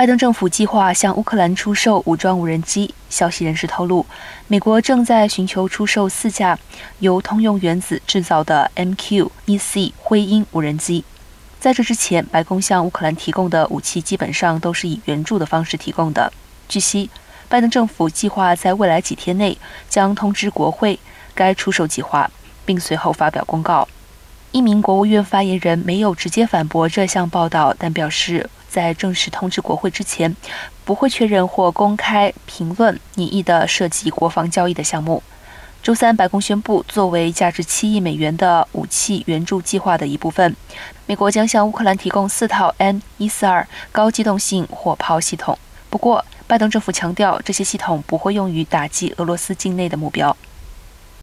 拜登政府计划向乌克兰出售武装无人机。消息人士透露，美国正在寻求出售四架由通用原子制造的 MQ-1C 灰鹰无人机。在这之前，白宫向乌克兰提供的武器基本上都是以援助的方式提供的。据悉，拜登政府计划在未来几天内将通知国会该出售计划，并随后发表公告。一名国务院发言人没有直接反驳这项报道，但表示在正式通知国会之前，不会确认或公开评论拟议的涉及国防交易的项目。周三，白宫宣布，作为价值七亿美元的武器援助计划的一部分，美国将向乌克兰提供四套 N 一四二高机动性火炮系统。不过，拜登政府强调，这些系统不会用于打击俄罗斯境内的目标。